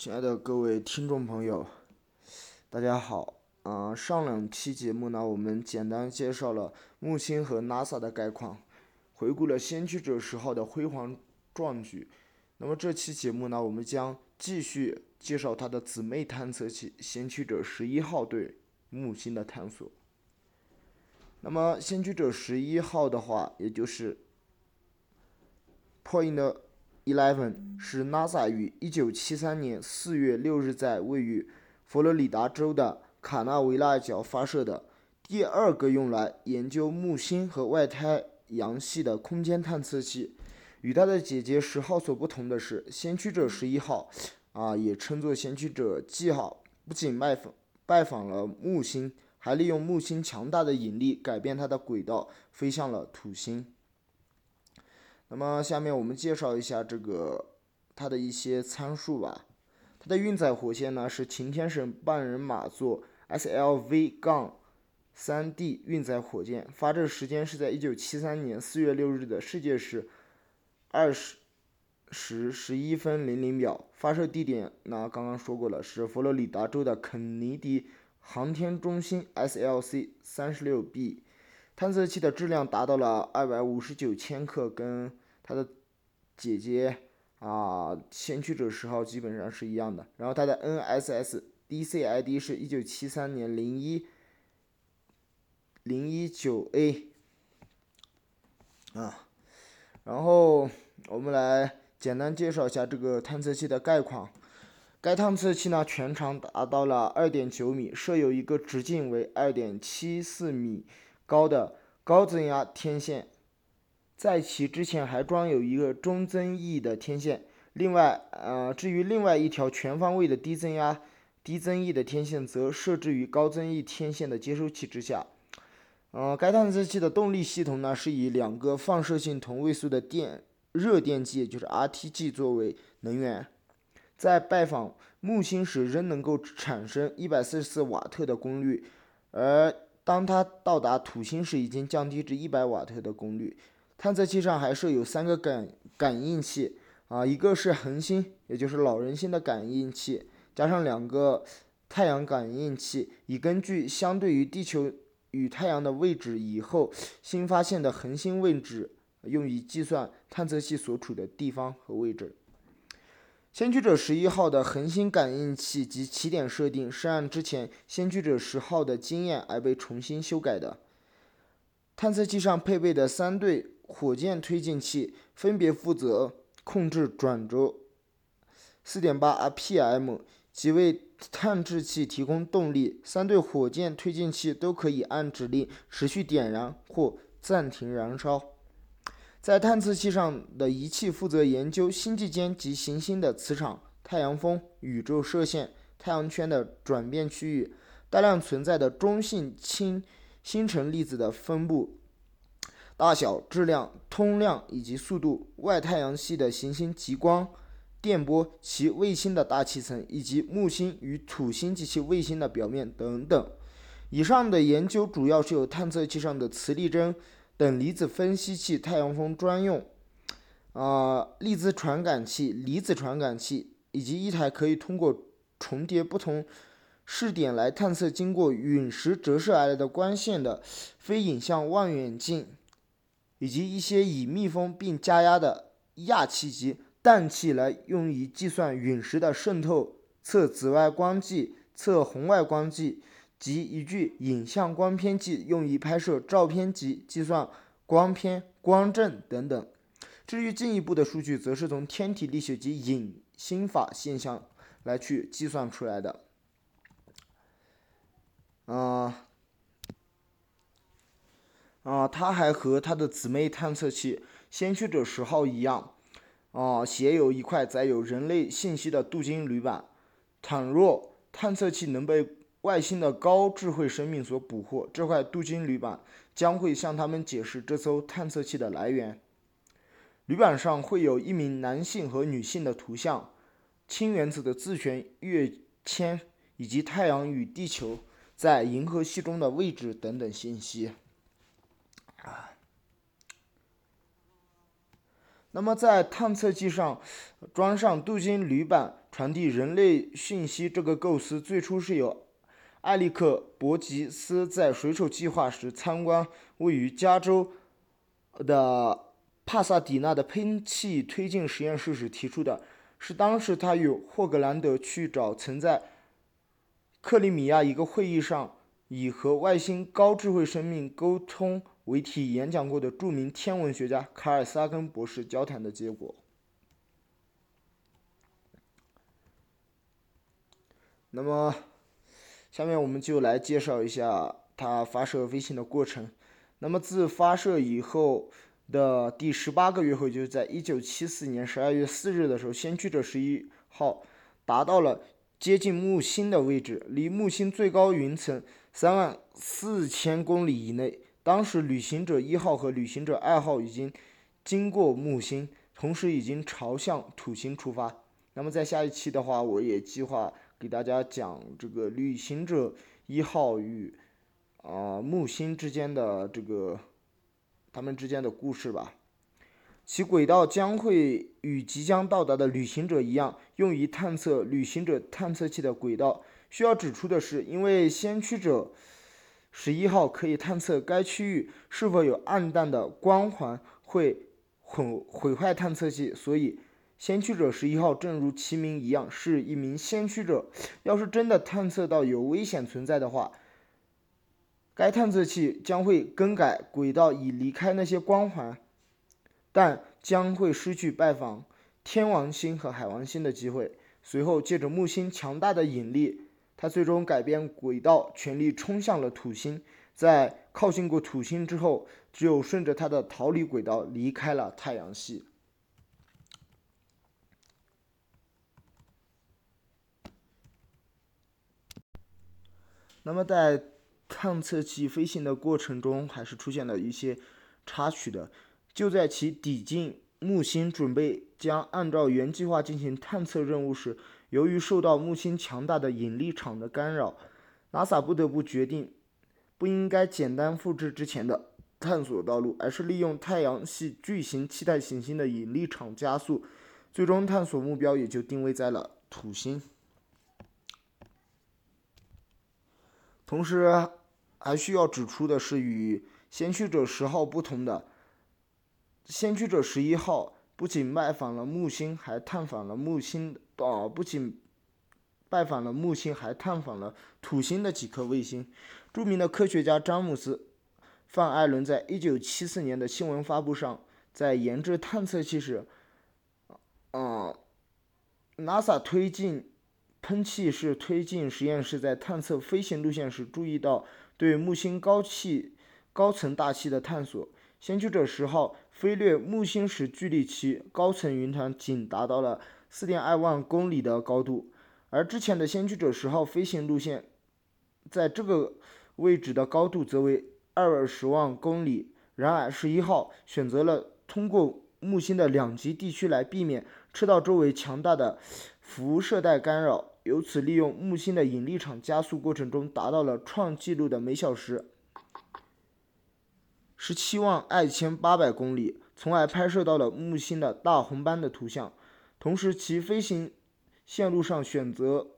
亲爱的各位听众朋友，大家好。啊，上两期节目呢，我们简单介绍了木星和 NASA 的概况，回顾了先驱者十号的辉煌壮举。那么这期节目呢，我们将继续介绍它的姊妹探测器先驱者十一号对木星的探索。那么先驱者十一号的话，也就是 Point Eleven，是 NASA 于1973年4月6日在位于佛罗里达州的卡纳维拉角发射的第二个用来研究木星和外太阳系的空间探测器，与它的姐姐十号所不同的是，先驱者十一号，啊，也称作先驱者记号，不仅拜访拜访了木星，还利用木星强大的引力改变它的轨道，飞向了土星。那么下面我们介绍一下这个它的一些参数吧。它的运载火箭呢是晴天省半人马座。SLV- 杠三 D 运载火箭发射时间是在一九七三年四月六日的世界时二十时十一分零零秒。发射地点呢，刚刚说过了，是佛罗里达州的肯尼迪航天中心 SLC 三十六 B。探测器的质量达到了二百五十九千克，跟它的姐姐啊先驱者十号基本上是一样的。然后它的 NSS。DCID 是一九七三年零一零一九 A 啊，然后我们来简单介绍一下这个探测器的概况。该探测器呢全长达到了二点九米，设有一个直径为二点七四米高的高增压天线，在其之前还装有一个中增益的天线。另外，呃，至于另外一条全方位的低增压。低增益的天线则设置于高增益天线的接收器之下。呃，该探测器的动力系统呢是以两个放射性同位素的电热电机，就是 RTG 作为能源，在拜访木星时仍能够产生一百四十四瓦特的功率，而当它到达土星时已经降低至一百瓦特的功率。探测器上还设有三个感感应器，啊，一个是恒星，也就是老人星的感应器。加上两个太阳感应器，以根据相对于地球与太阳的位置以后新发现的恒星位置，用于计算探测器所处的地方和位置。先驱者十一号的恒星感应器及起点设定是按之前先驱者十号的经验而被重新修改的。探测器上配备的三对火箭推进器分别负责控制转轴4.8 rpm。即为探测器提供动力，三对火箭推进器都可以按指令持续点燃或暂停燃烧。在探测器上的仪器负责研究星际间及行星的磁场、太阳风、宇宙射线、太阳圈的转变区域、大量存在的中性氢星辰粒子的分布、大小、质量、通量以及速度、外太阳系的行星极光。电波、其卫星的大气层，以及木星与土星及其卫星的表面等等。以上的研究主要是由探测器上的磁力针等离子分析器、太阳风专用啊粒子传感器、离子传感器，以及一台可以通过重叠不同视点来探测经过陨石折射而来的光线的非影像望远镜，以及一些已密封并加压的氩气及。氮气来用于计算陨石的渗透，测紫外光计，测红外光计及一具影像光片计用于拍摄照片及计算光片、光阵等等。至于进一步的数据，则是从天体力学及隐星法现象来去计算出来的。啊啊，它还和它的姊妹探测器先驱者十号一样。啊，携有一块载有人类信息的镀金铝板。倘若探测器能被外星的高智慧生命所捕获，这块镀金铝板将会向他们解释这艘探测器的来源。铝板上会有一名男性和女性的图像、氢原子的自旋跃迁以及太阳与地球在银河系中的位置等等信息。啊。那么在探测器上装上镀金铝板，传递人类讯息，这个构思最初是由艾利克·伯吉斯在水手计划时参观位于加州的帕萨迪纳的喷气推进实验室时提出的，是当时他与霍格兰德去找曾在克里米亚一个会议上以和外星高智慧生命沟通。为题演讲过的著名天文学家卡尔萨根博士交谈的结果。那么，下面我们就来介绍一下它发射卫星的过程。那么，自发射以后的第十八个月后，就是在一九七四年十二月四日的时候，先驱者十一号达到了接近木星的位置，离木星最高云层三万四千公里以内。当时，旅行者一号和旅行者二号已经经过木星，同时已经朝向土星出发。那么，在下一期的话，我也计划给大家讲这个旅行者一号与啊木星之间的这个他们之间的故事吧。其轨道将会与即将到达的旅行者一样，用于探测旅行者探测器的轨道。需要指出的是，因为先驱者。十一号可以探测该区域是否有暗淡的光环会毁毁坏探测器，所以先驱者十一号正如其名一样是一名先驱者。要是真的探测到有危险存在的话，该探测器将会更改轨道以离开那些光环，但将会失去拜访天王星和海王星的机会。随后，借着木星强大的引力。它最终改变轨道，全力冲向了土星。在靠近过土星之后，只有顺着它的逃离轨道离开了太阳系。那么，在探测器飞行的过程中，还是出现了一些插曲的。就在其抵近木星，准备将按照原计划进行探测任务时，由于受到木星强大的引力场的干扰，NASA 不得不决定，不应该简单复制之前的探索道路，而是利用太阳系巨型气态行星的引力场加速，最终探索目标也就定位在了土星。同时，还需要指出的是，与先驱者十号不同的，先驱者十一号不仅拜访了木星，还探访了木星。啊，不仅拜访了木星，还探访了土星的几颗卫星。著名的科学家詹姆斯·范艾伦在一九七四年的新闻发布上，在研制探测器时，啊，NASA 推进喷气式推进实验室在探测飞行路线时，注意到对木星高气高层大气的探索。先驱者十号飞掠木星时，距离其高层云团仅达到了。四点二万公里的高度，而之前的先驱者十号飞行路线，在这个位置的高度则为二十万公里。然而，十一号选择了通过木星的两极地区来避免赤道周围强大的辐射带干扰，由此利用木星的引力场加速过程中达到了创纪录的每小时十七万二千八百公里，从而拍摄到了木星的大红斑的图像。同时，其飞行线路上选择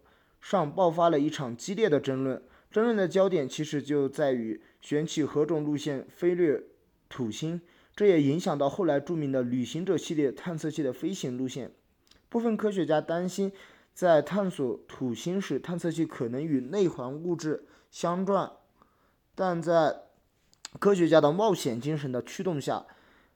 上爆发了一场激烈的争论。争论的焦点其实就在于选取何种路线飞掠土星，这也影响到后来著名的旅行者系列探测器的飞行路线。部分科学家担心，在探索土星时，探测器可能与内环物质相撞，但在科学家的冒险精神的驱动下，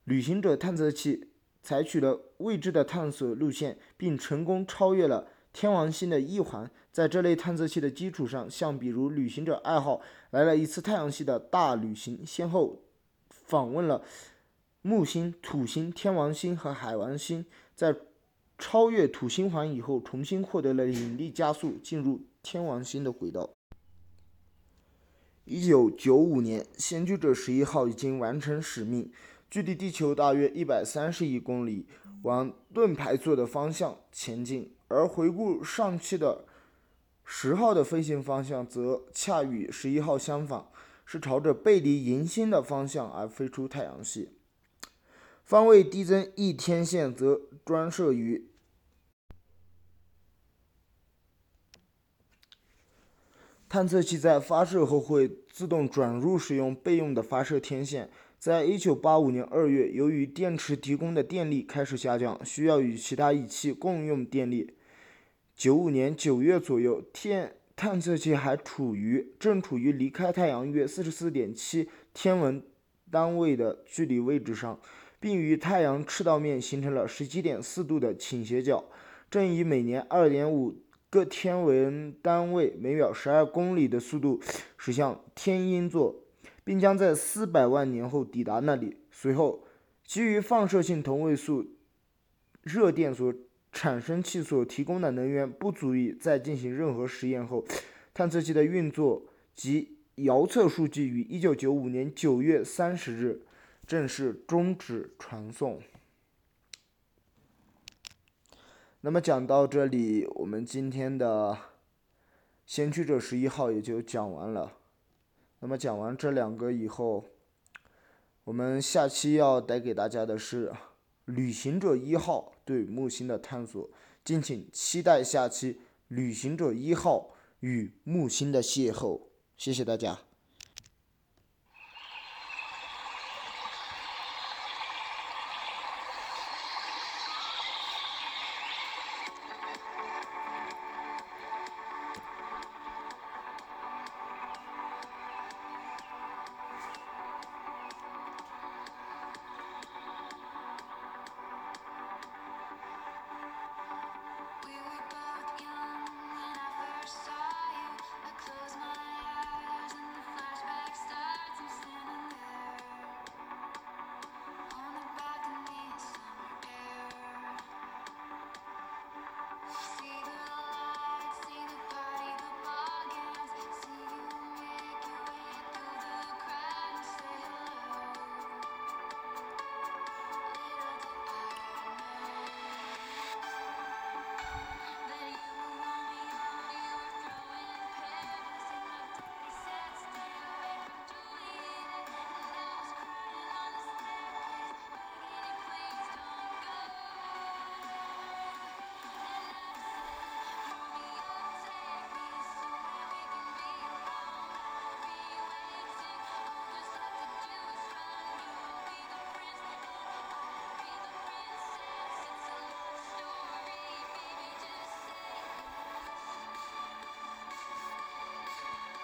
旅行者探测器。采取了未知的探索路线，并成功超越了天王星的一环。在这类探测器的基础上，像比如旅行者二号来了一次太阳系的大旅行，先后访问了木星、土星、天王星和海王星。在超越土星环以后，重新获得了引力加速，进入天王星的轨道。一九九五年，先驱者十一号已经完成使命。距离地球大约一百三十亿公里，往盾牌座的方向前进。而回顾上期的十号的飞行方向，则恰与十一号相反，是朝着背离银星的方向而飞出太阳系。方位递增一天线则专设于探测器在发射后会自动转入使用备用的发射天线。在一九八五年二月由于电池提供的电力开始下降需要与其他仪器共用电力。九五年九月左右天探测器还处于正处于离开太阳约四十四点七天文单位的距离位置上并与太阳赤道面形成了十七点四度的倾斜角。正以每年二点五各天文单位每秒十二公里的速度驶向天鹰座并将在四百万年后抵达那里。随后基于放射性同位素热电所产生器所提供的能源不足以再进行任何实验后探测器的运作及遥测数据于一九九五年九月三十日正式终止传送。那么讲到这里，我们今天的先驱者十一号也就讲完了。那么讲完这两个以后，我们下期要带给大家的是旅行者一号对木星的探索，敬请期待下期旅行者一号与木星的邂逅。谢谢大家。